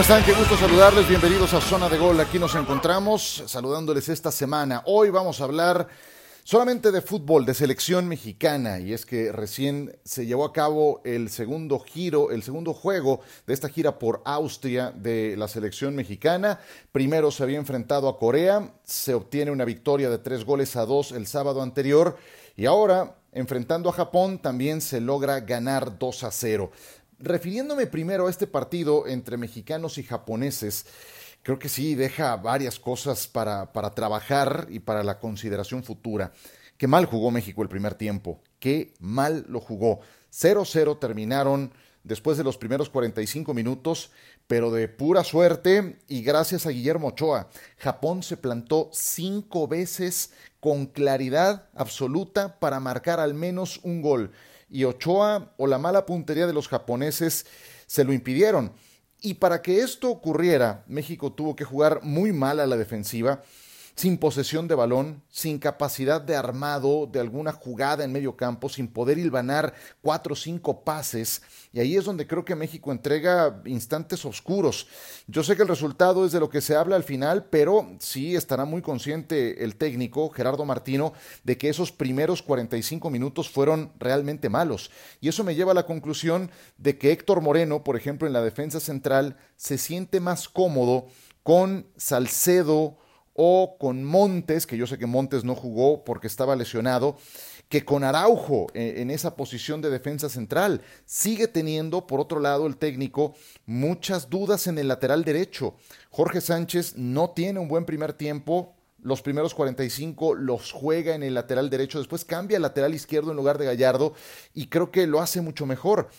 ¿Cómo están? Qué gusto saludarles. Bienvenidos a Zona de Gol. Aquí nos encontramos saludándoles esta semana. Hoy vamos a hablar solamente de fútbol, de selección mexicana. Y es que recién se llevó a cabo el segundo giro, el segundo juego de esta gira por Austria de la selección mexicana. Primero se había enfrentado a Corea. Se obtiene una victoria de tres goles a dos el sábado anterior. Y ahora, enfrentando a Japón, también se logra ganar 2 a 0. Refiriéndome primero a este partido entre mexicanos y japoneses, creo que sí deja varias cosas para, para trabajar y para la consideración futura. Qué mal jugó México el primer tiempo, qué mal lo jugó. 0-0 terminaron después de los primeros 45 minutos, pero de pura suerte y gracias a Guillermo Ochoa. Japón se plantó cinco veces con claridad absoluta para marcar al menos un gol y Ochoa o la mala puntería de los japoneses se lo impidieron. Y para que esto ocurriera, México tuvo que jugar muy mal a la defensiva sin posesión de balón, sin capacidad de armado de alguna jugada en medio campo, sin poder hilvanar cuatro o cinco pases. Y ahí es donde creo que México entrega instantes oscuros. Yo sé que el resultado es de lo que se habla al final, pero sí estará muy consciente el técnico, Gerardo Martino, de que esos primeros 45 minutos fueron realmente malos. Y eso me lleva a la conclusión de que Héctor Moreno, por ejemplo, en la defensa central, se siente más cómodo con Salcedo, o con Montes, que yo sé que Montes no jugó porque estaba lesionado, que con Araujo eh, en esa posición de defensa central. Sigue teniendo, por otro lado, el técnico muchas dudas en el lateral derecho. Jorge Sánchez no tiene un buen primer tiempo. Los primeros 45 los juega en el lateral derecho, después cambia al lateral izquierdo en lugar de Gallardo y creo que lo hace mucho mejor.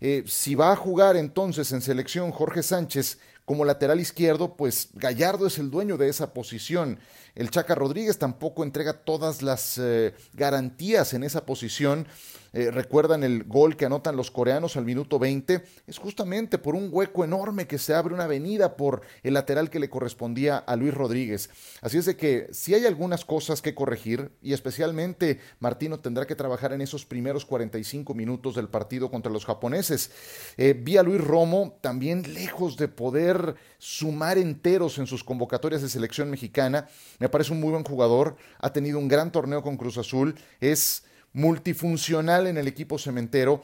Eh, si va a jugar entonces en selección Jorge Sánchez como lateral izquierdo, pues Gallardo es el dueño de esa posición. El Chaca Rodríguez tampoco entrega todas las eh, garantías en esa posición eh, recuerdan el gol que anotan los coreanos al minuto 20, es justamente por un hueco enorme que se abre una avenida por el lateral que le correspondía a Luis Rodríguez. Así es de que si hay algunas cosas que corregir y especialmente Martino tendrá que trabajar en esos primeros 45 minutos del partido contra los japoneses. Eh, vi a Luis Romo también lejos de poder sumar enteros en sus convocatorias de selección mexicana. Me parece un muy buen jugador, ha tenido un gran torneo con Cruz Azul, es multifuncional en el equipo cementero,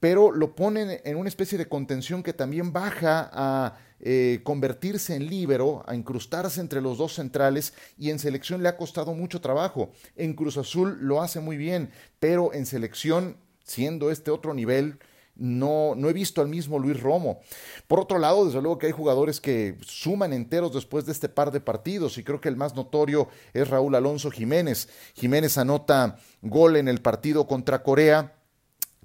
pero lo ponen en una especie de contención que también baja a eh, convertirse en líbero, a incrustarse entre los dos centrales y en selección le ha costado mucho trabajo. En Cruz Azul lo hace muy bien, pero en selección, siendo este otro nivel, no, no he visto al mismo Luis Romo. Por otro lado, desde luego que hay jugadores que suman enteros después de este par de partidos y creo que el más notorio es Raúl Alonso Jiménez. Jiménez anota gol en el partido contra Corea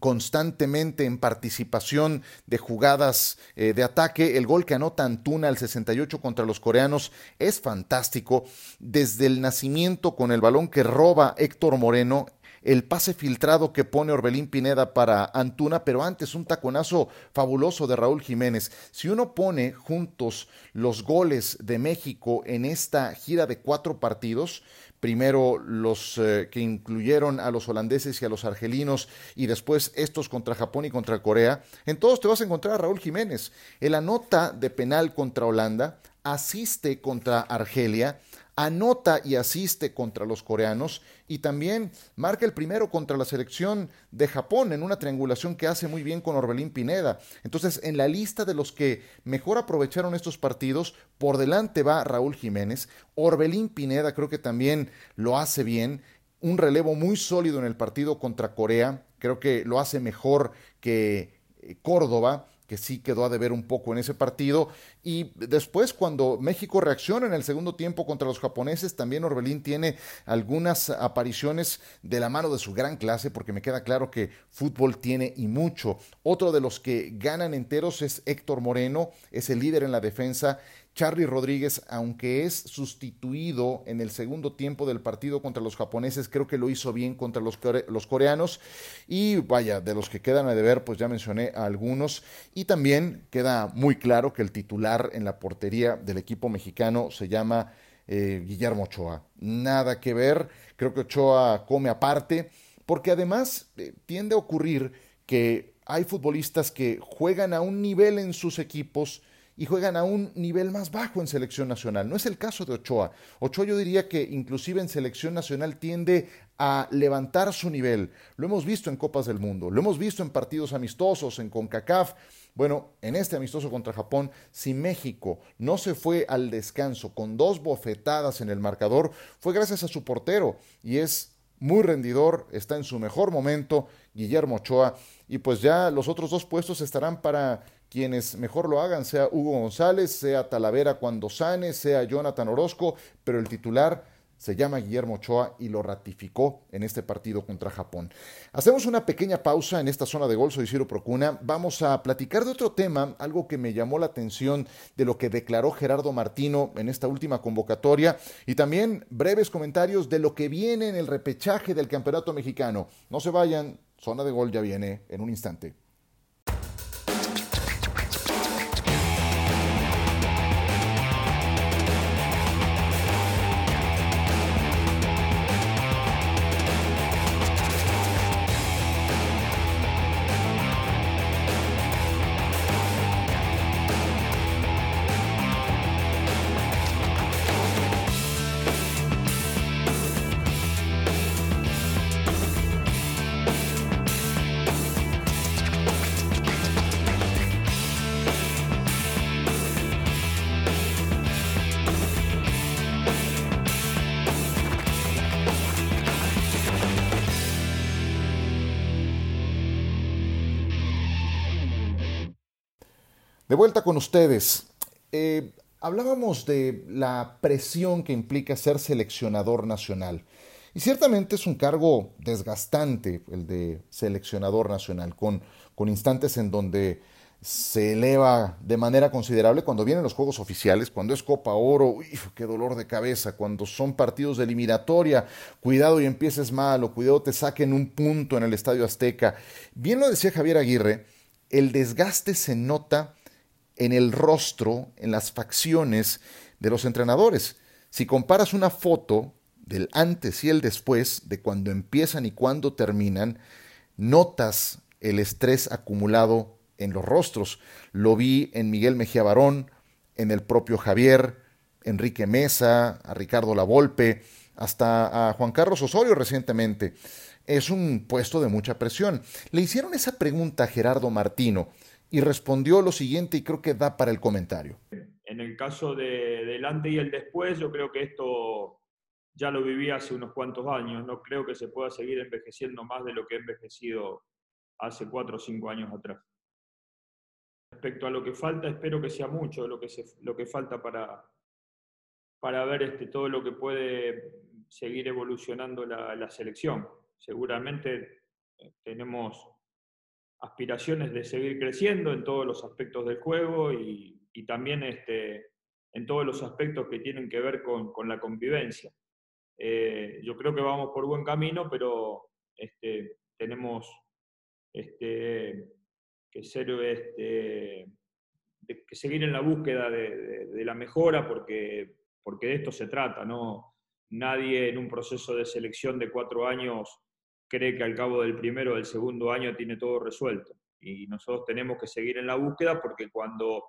constantemente en participación de jugadas eh, de ataque. El gol que anota Antuna al 68 contra los coreanos es fantástico. Desde el nacimiento con el balón que roba Héctor Moreno, el pase filtrado que pone Orbelín Pineda para Antuna, pero antes un taconazo fabuloso de Raúl Jiménez. Si uno pone juntos los goles de México en esta gira de cuatro partidos, primero los eh, que incluyeron a los holandeses y a los argelinos y después estos contra Japón y contra Corea, en todos te vas a encontrar a Raúl Jiménez. El anota de penal contra Holanda, asiste contra Argelia, anota y asiste contra los coreanos y también marca el primero contra la selección de Japón en una triangulación que hace muy bien con Orbelín Pineda. Entonces, en la lista de los que mejor aprovecharon estos partidos, por delante va Raúl Jiménez. Orbelín Pineda creo que también lo hace bien. Un relevo muy sólido en el partido contra Corea. Creo que lo hace mejor que eh, Córdoba que sí quedó a deber un poco en ese partido. Y después, cuando México reacciona en el segundo tiempo contra los japoneses, también Orbelín tiene algunas apariciones de la mano de su gran clase, porque me queda claro que fútbol tiene y mucho. Otro de los que ganan enteros es Héctor Moreno, es el líder en la defensa Charlie Rodríguez, aunque es sustituido en el segundo tiempo del partido contra los japoneses, creo que lo hizo bien contra los, coreanos. Y vaya, de los que quedan a deber, pues ya mencioné a algunos. Y también queda muy claro que el titular en la portería del equipo mexicano se llama eh, Guillermo Ochoa. Nada que ver, creo que Ochoa come aparte, porque además eh, tiende a ocurrir que hay futbolistas que juegan a un nivel en sus equipos y juegan a un nivel más bajo en selección nacional. No es el caso de Ochoa. Ochoa yo diría que inclusive en selección nacional tiende a levantar su nivel. Lo hemos visto en Copas del Mundo, lo hemos visto en partidos amistosos, en CONCACAF. Bueno, en este amistoso contra Japón, si México no se fue al descanso con dos bofetadas en el marcador, fue gracias a su portero y es muy rendidor, está en su mejor momento, Guillermo Ochoa, y pues ya los otros dos puestos estarán para quienes mejor lo hagan, sea Hugo González, sea Talavera cuando sane, sea Jonathan Orozco, pero el titular se llama Guillermo Ochoa y lo ratificó en este partido contra Japón. Hacemos una pequeña pausa en esta zona de gol, soy Ciro Procuna. Vamos a platicar de otro tema, algo que me llamó la atención de lo que declaró Gerardo Martino en esta última convocatoria y también breves comentarios de lo que viene en el repechaje del Campeonato Mexicano. No se vayan, zona de gol ya viene en un instante. De vuelta con ustedes. Eh, hablábamos de la presión que implica ser seleccionador nacional. Y ciertamente es un cargo desgastante el de seleccionador nacional, con, con instantes en donde se eleva de manera considerable cuando vienen los juegos oficiales, cuando es Copa Oro, uy, qué dolor de cabeza, cuando son partidos de eliminatoria, cuidado y empieces mal, o cuidado te saquen un punto en el Estadio Azteca. Bien lo decía Javier Aguirre, el desgaste se nota en el rostro, en las facciones de los entrenadores. Si comparas una foto del antes y el después, de cuando empiezan y cuando terminan, notas el estrés acumulado en los rostros. Lo vi en Miguel Mejía Barón, en el propio Javier, Enrique Mesa, a Ricardo Lavolpe, hasta a Juan Carlos Osorio recientemente. Es un puesto de mucha presión. Le hicieron esa pregunta a Gerardo Martino y respondió lo siguiente y creo que da para el comentario. En el caso de, del antes y el después, yo creo que esto ya lo viví hace unos cuantos años. No creo que se pueda seguir envejeciendo más de lo que he envejecido hace cuatro o cinco años atrás. Respecto a lo que falta, espero que sea mucho lo que, se, lo que falta para, para ver este, todo lo que puede seguir evolucionando la, la selección. Seguramente eh, tenemos aspiraciones de seguir creciendo en todos los aspectos del juego y, también este, en todos los aspectos que tienen que ver con, la convivencia. Eh, yo creo que vamos por buen camino, pero este, tenemos este, que, este, que seguir en la búsqueda de, la mejora porque, porque de esto se trata. ¿no? Nadie en un proceso de selección de cuatro años cree que al cabo del primero o del segundo año tiene todo resuelto. Y nosotros tenemos que seguir en la búsqueda porque cuando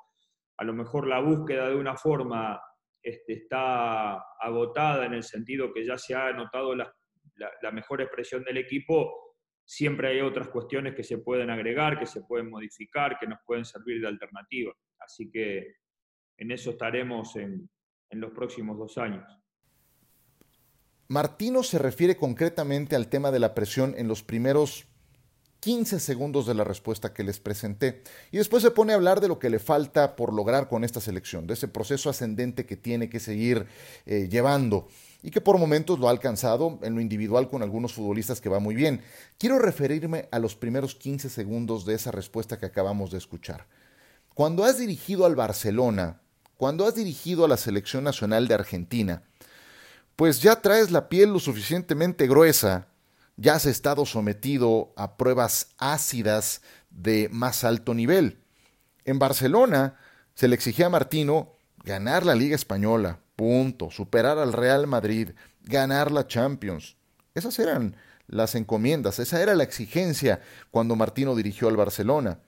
a lo mejor la búsqueda de una forma este, está agotada en el sentido que ya se ha notado la, mejor expresión del equipo, siempre hay otras cuestiones que se pueden agregar, que se pueden modificar, que nos pueden servir de alternativa. Así que en eso estaremos en, en los próximos dos años. Martino se refiere concretamente al tema de la presión en los primeros 15 segundos de la respuesta que les presenté. Y después se pone a hablar de lo que le falta por lograr con esta selección, de ese proceso ascendente que tiene que seguir eh, llevando y que por momentos lo ha alcanzado en lo individual con algunos futbolistas que va muy bien. Quiero referirme a los primeros 15 segundos de esa respuesta que acabamos de escuchar. Cuando has dirigido al Barcelona, cuando has dirigido a la selección nacional de Argentina, pues ya traes la piel lo suficientemente gruesa, ya has estado sometido a pruebas ácidas de más alto nivel. En Barcelona se le exigía a Martino ganar la Liga Española, punto, superar al Real Madrid, ganar la Champions. Esas eran las encomiendas, esa era la exigencia cuando Martino dirigió al Barcelona.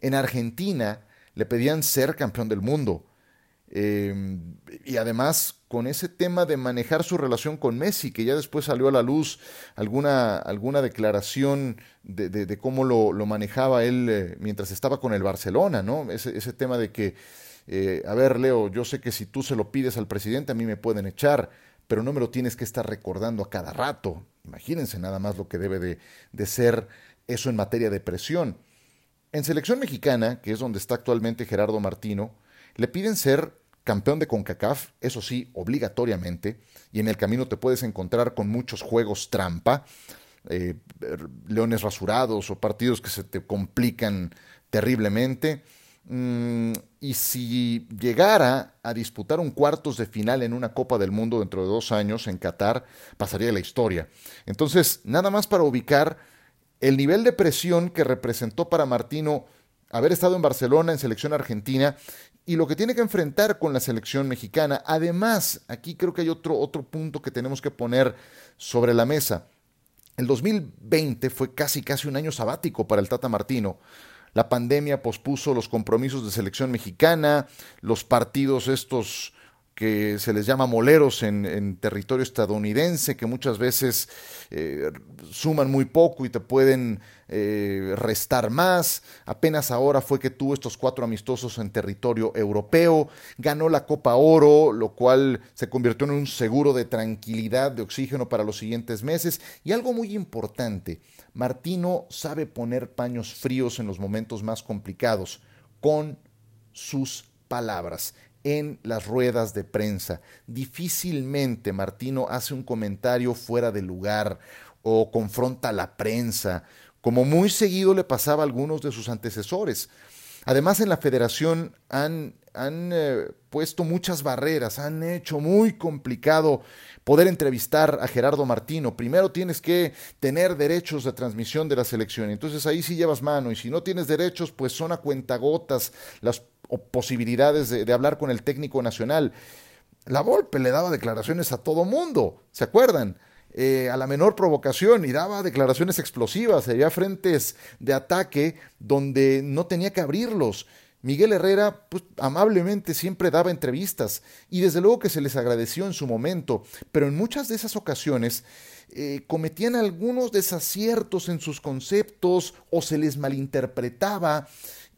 En Argentina, le pedían ser campeón del mundo. Em, y además con ese tema de manejar su relación con Messi, que ya después salió a la luz alguna, alguna declaración de, cómo lo, manejaba él eh, mientras estaba con el Barcelona, ¿no? Ese, ese tema de que, eh, a ver, Leo, yo sé que si tú se lo pides al presidente a mí me pueden echar, pero no me lo tienes que estar recordando a cada rato. Imagínense nada más lo que debe de, de ser eso en materia de presión. En selección mexicana, que es donde está actualmente Gerardo Martino, le piden ser campeón de CONCACAF, eso sí, obligatoriamente, y en el camino te puedes encontrar con muchos juegos trampa, eh, leones rasurados o partidos que se te complican terriblemente. Mm, y si llegara a disputar un cuartos de final en una Copa del Mundo dentro de dos años en Qatar, pasaría la historia. Entonces, nada más para ubicar el nivel de presión que representó para Martino haber estado en Barcelona, en selección argentina, y lo que tiene que enfrentar con la selección mexicana. Además, aquí creo que hay otro, otro punto que tenemos que poner sobre la mesa. El 2020 fue casi casi un año sabático para el Tata Martino. La pandemia pospuso los compromisos de selección mexicana, los partidos estos que se les llama moleros en, territorio estadounidense, que muchas veces eh, suman muy poco y te pueden eh, restar más. Apenas ahora fue que tuvo estos cuatro amistosos en territorio europeo, ganó la Copa Oro, lo cual se convirtió en un seguro de tranquilidad, de oxígeno para los siguientes meses. Y algo muy importante, Martino sabe poner paños fríos en los momentos más complicados, con sus palabras en las ruedas de prensa. Difícilmente Martino hace un comentario fuera de lugar o confronta a la prensa, como muy seguido le pasaba a algunos de sus antecesores. Además, en la federación han, han eh, puesto muchas barreras, han hecho muy complicado poder entrevistar a Gerardo Martino. Primero tienes que tener derechos de transmisión de la selección, entonces ahí sí llevas mano, y si no tienes derechos, pues son a cuentagotas las o posibilidades de, hablar con el técnico nacional. La Volpe le daba declaraciones a todo mundo, ¿se acuerdan? Eh, a la menor provocación y daba declaraciones explosivas, había frentes de ataque donde no tenía que abrirlos. Miguel Herrera, pues, amablemente siempre daba entrevistas y desde luego que se les agradeció en su momento, pero en muchas de esas ocasiones eh, cometían algunos desaciertos en sus conceptos o se les malinterpretaba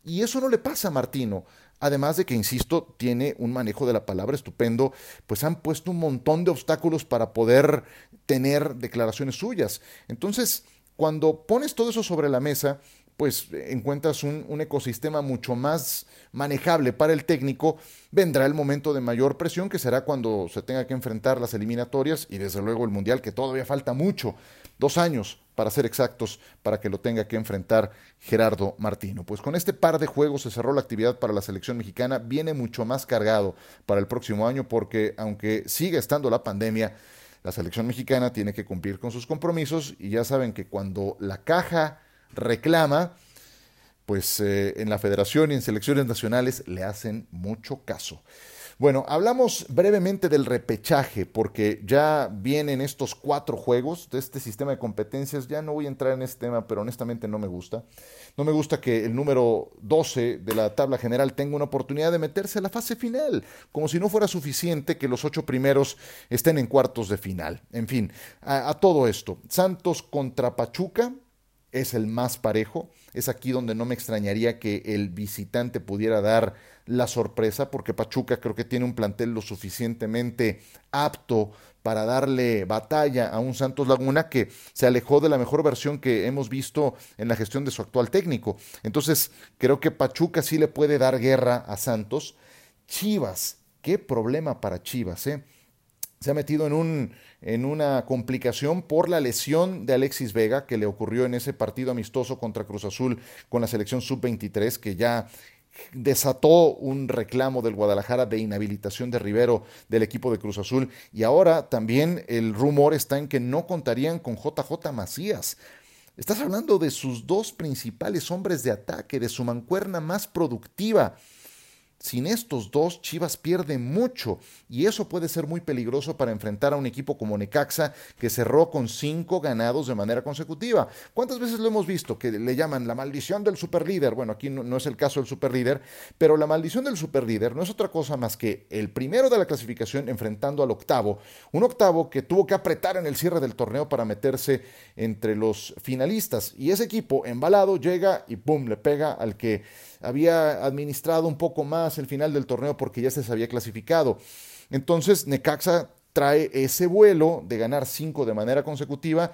y eso no le pasa a Martino. Además de que, insisto, tiene un manejo de la palabra estupendo, pues han puesto un montón de obstáculos para poder tener declaraciones suyas. Entonces, cuando pones todo eso sobre la mesa, pues encuentras un, un, ecosistema mucho más manejable para el técnico, vendrá el momento de mayor presión, que será cuando se tenga que enfrentar las eliminatorias y desde luego el Mundial, que todavía falta mucho, dos años para ser exactos, para que lo tenga que enfrentar Gerardo Martino. Pues con este par de juegos se cerró la actividad para la selección mexicana, viene mucho más cargado para el próximo año porque aunque siga estando la pandemia, la selección mexicana tiene que cumplir con sus compromisos y ya saben que cuando la caja reclama, pues eh, en la federación y en selecciones nacionales le hacen mucho caso. Bueno, hablamos brevemente del repechaje, porque ya vienen estos cuatro juegos de este sistema de competencias. Ya no voy a entrar en este tema, pero honestamente no me gusta. No me gusta que el número 12 de la tabla general tenga una oportunidad de meterse a la fase final, como si no fuera suficiente que los ocho primeros estén en cuartos de final. En fin, a, a todo esto. Santos contra Pachuca es el más parejo. Es aquí donde no me extrañaría que el visitante pudiera dar la sorpresa, porque Pachuca creo que tiene un plantel lo suficientemente apto para darle batalla a un Santos Laguna que se alejó de la mejor versión que hemos visto en la gestión de su actual técnico. Entonces, creo que Pachuca sí le puede dar guerra a Santos. Chivas, qué problema para Chivas, ¿eh? Se ha metido en, un, en una complicación por la lesión de Alexis Vega que le ocurrió en ese partido amistoso contra Cruz Azul con la selección sub-23, que ya desató un reclamo del Guadalajara de inhabilitación de Rivero del equipo de Cruz Azul y ahora también el rumor está en que no contarían con JJ Macías. Estás hablando de sus dos principales hombres de ataque, de su mancuerna más productiva. Sin estos dos, Chivas pierde mucho y eso puede ser muy peligroso para enfrentar a un equipo como Necaxa que cerró con cinco ganados de manera consecutiva. ¿Cuántas veces lo hemos visto que le llaman la maldición del superlíder? Bueno, aquí no, es el caso del superlíder, pero la maldición del superlíder no es otra cosa más que el primero de la clasificación enfrentando al octavo, un octavo que tuvo que apretar en el cierre del torneo para meterse entre los finalistas y ese equipo embalado llega y ¡pum! le pega al que había administrado un poco más el final del torneo porque ya se había clasificado. Entonces Necaxa trae ese vuelo de ganar cinco de manera consecutiva.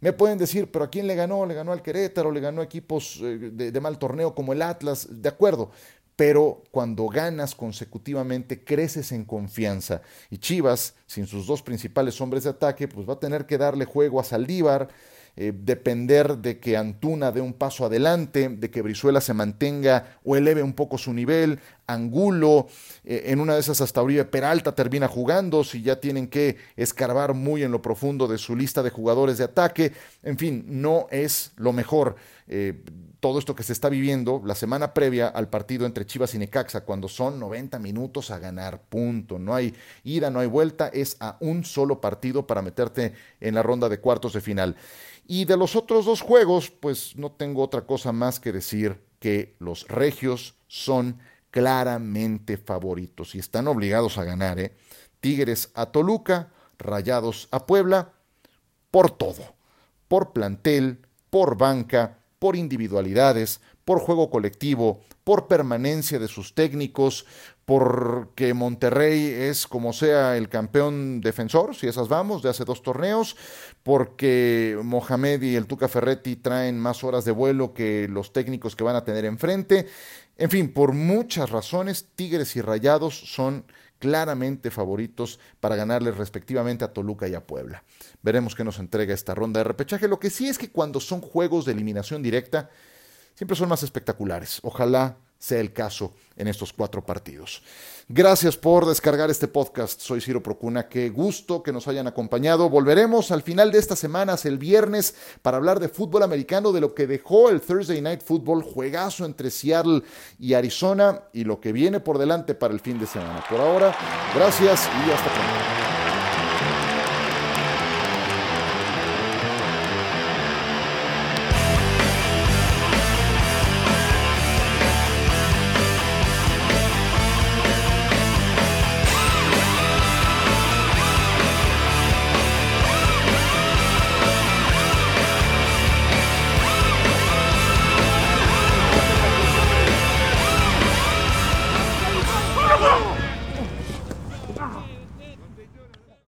Me pueden decir, pero ¿a quién le ganó? Le ganó al Querétaro, le ganó a equipos eh, de, de mal torneo como el Atlas, de acuerdo, pero cuando ganas consecutivamente creces en confianza. Y Chivas, sin sus dos principales hombres de ataque, pues va a tener que darle juego a Saldívar, eh, depender de que Antuna dé un paso adelante, de que Brizuela se mantenga o eleve un poco su nivel, Angulo, eh, en una de esas hasta Uribe Peralta termina jugando, si ya tienen que escarbar muy en lo profundo de su lista de jugadores de ataque, en fin, no es lo mejor. Eh, todo esto que se está viviendo la semana previa al partido entre Chivas y Necaxa, cuando son 90 minutos a ganar, punto. No hay ida, no hay vuelta, es a un solo partido para meterte en la ronda de cuartos de final. Y de los otros dos juegos, pues no tengo otra cosa más que decir que los regios son claramente favoritos y están obligados a ganar. ¿eh? Tigres a Toluca, Rayados a Puebla, por todo, por plantel, por banca, por individualidades, por juego colectivo, por permanencia de sus técnicos, porque Monterrey es como sea el campeón defensor, si esas vamos, de hace dos torneos, porque Mohamed y el Tuca Ferretti traen más horas de vuelo que los técnicos que van a tener enfrente. En fin, por muchas razones, Tigres y Rayados son claramente favoritos para ganarles respectivamente a Toluca y a Puebla. Veremos qué nos entrega esta ronda de repechaje. Lo que sí es que cuando son juegos de eliminación directa, siempre son más espectaculares. Ojalá sea el caso en estos cuatro partidos. Gracias por descargar este podcast. Soy Ciro Procuna. Qué gusto que nos hayan acompañado. Volveremos al final de estas semanas, el viernes, para hablar de fútbol americano, de lo que dejó el Thursday Night Football, juegazo entre Seattle y Arizona y lo que viene por delante para el fin de semana. Por ahora, gracias y hasta pronto.